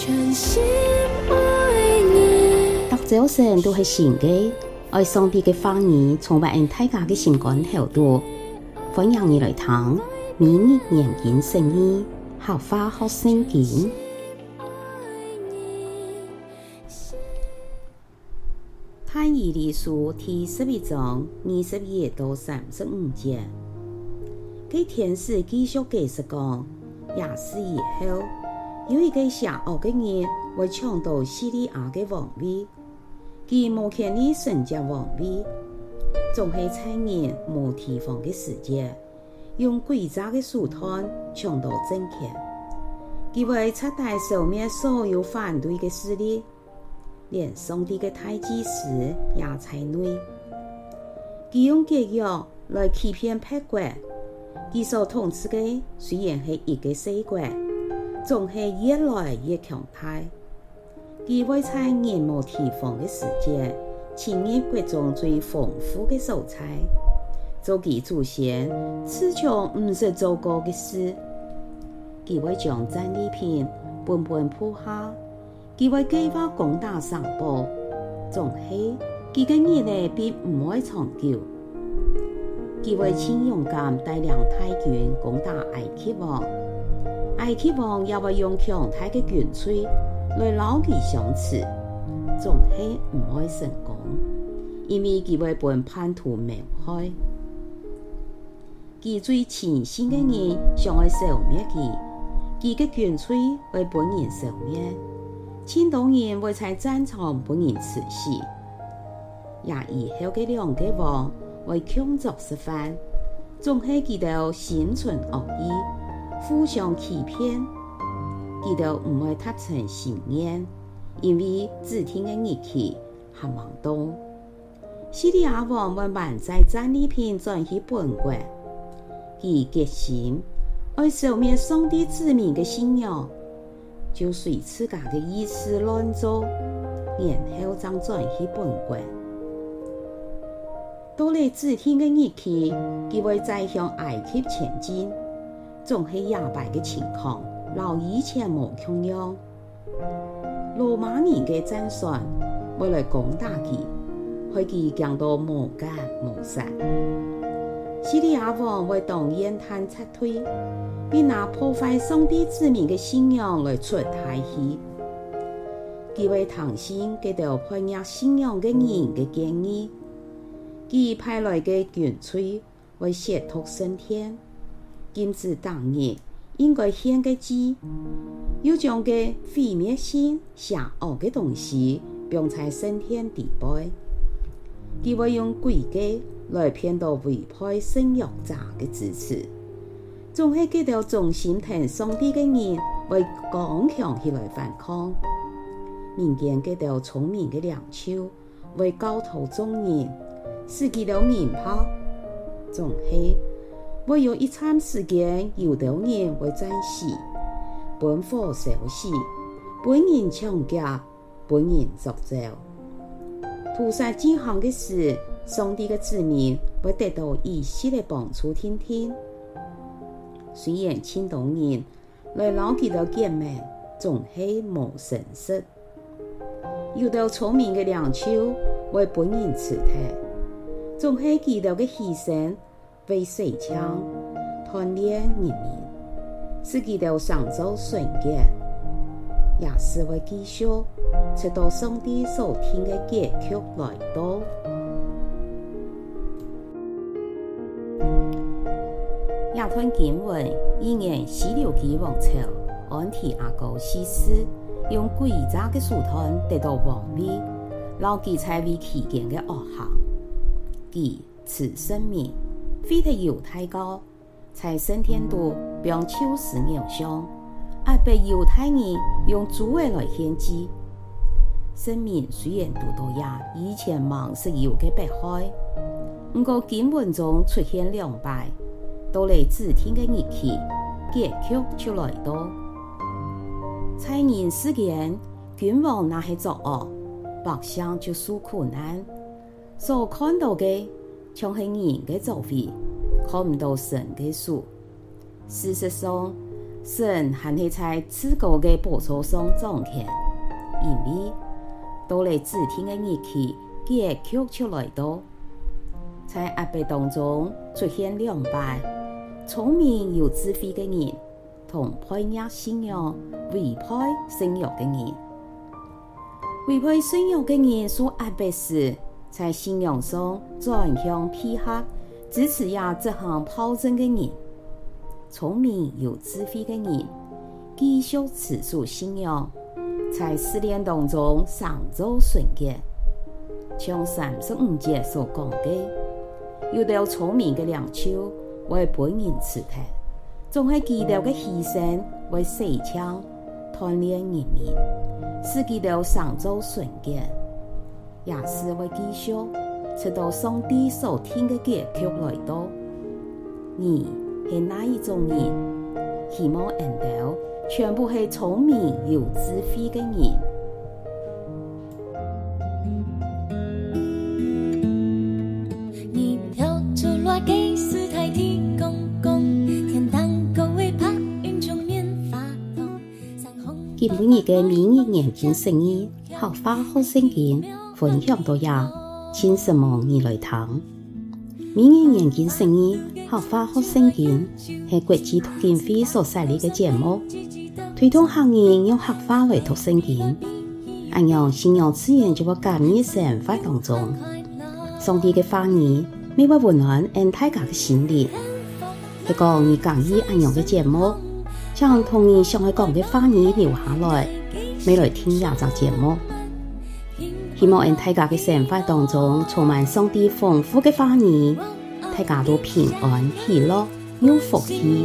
全心爱你。大早晨都系新嘅，爱上帝嘅话语，充满大家嘅心肝头度。欢迎你来听，每日研经圣经，学花学圣经。但以理书第十一章二十一到三十五节，给天使继续解释讲，廿四以后。有一个邪恶的人会抢夺叙利亚的王位，佢无权利承接王位，总系趁人无提防的时节，用诡诈的手段抢夺政权。佢会彻底消灭所有反对的势力，连上帝的大祭司也在内。佢用假药来欺骗百国，佢所统治的虽然系一个小国。总系越来越强大，佢会在人无提防的时节，亲验国中最丰富的素材，做其祖先词穷毋识做过的事。佢会将战利品分分铺下，佢会计划攻打城堡，总系佢嘅日子并唔会长久。佢会请勇敢带领大军攻打埃及王。埃及王也会用强大的军队来捞其相持，总系唔会成功，因为佢会被叛徒谋害。佢最亲信的人想要消灭佢，佢的军队会被人消灭，千多人会在战场被人刺死。廿以后的两个王会强作一番，总系佢哋心存恶意。互相欺骗，记得唔会达成信念，因为只听嘅日期还冇到。叙利亚王会满载战利品转去本国，佢决心要消灭上帝子民嘅信仰，就随自家嘅意思乱做，然后再转去本国。到了只听嘅日期，佢会再向埃及前进。总系亚败的情况，老以前无同样。罗马人的战船为了攻打佢，害佢惊到无干无散。叙利亚王会当烟炭撤退，并拿破坏上帝子民的信仰来出大气。佢会听信给到叛逆信仰的人的建议，佢派来的军队会亵渎圣天。禁止当日应该献个祭，又将个毁灭性邪恶的东西放在圣天地背，佢会用诡计来骗到违背圣约者的支持，总系给到忠心听上帝的人会刚强起来反抗，民间给到聪明的良手为教导众人，使佢哋明白，总系。会有一餐时间，有的人会战死，本火烧死，本人抢劫，本人作走。菩萨进行的事，上帝的子民会得到一切的帮助。听听，虽然千多人来捞佢的见面，总系无声息。有的聪明的领袖为本人辞退，总系佢哋嘅牺牲。为水枪锻炼人民，使佢哋上周纯洁，也是会继续直到上帝所听的结局来到。亚吞经文一年西流记王朝安提阿高西斯用诡诈的手段得到王位，牢记在位期间的恶行，记此声明。飞得犹太高在圣天度并秋实偶像，而被犹太人用猪尾来献祭。生命虽然读到呀，以前忙是有嘅迫害，不过经文中出现两败，到了指定的日期，结局就来到。在人世间，君王那些作恶，百姓就受苦难，所看到的。像系人嘅作为，看唔到神嘅数。事实上，神还会在至高的宝座上掌权，因为到了指定的日期，结局出来到，在压迫当中出现两派：聪明有智慧的人，同叛逆信仰、违背圣约的人。违背圣约的人所压迫时，在信仰上转向偏狭，支持也执行暴政的人。聪明有智慧的人，继续持守信仰，在试炼当中上做纯洁。像三十五节所讲的，有了聪明的良手为本人刺探，总系记得的牺牲为洗枪锻炼人民，使记得上做纯洁，也是为继续直到上帝所听的结局来到。你。是哪一种人？希望看到全部是聪明有智慧的人。你跳出来给天堂云的明日眼睛生意，合法好生意，分享到呀，请什么你来谈？明年眼睛生意。合法学圣经系国际读经会所设立嘅节目，推动行业用合法来读圣经，按样信仰自然就会感染生活当中。上帝嘅话语，每晚温暖俺大家嘅心灵。一个你讲意按样嘅节目，将同你想爱讲嘅话语留下来，未来听廿集节目。希望俺大家嘅生活当中充满上帝丰富嘅话语。大家都平安喜乐，有福气。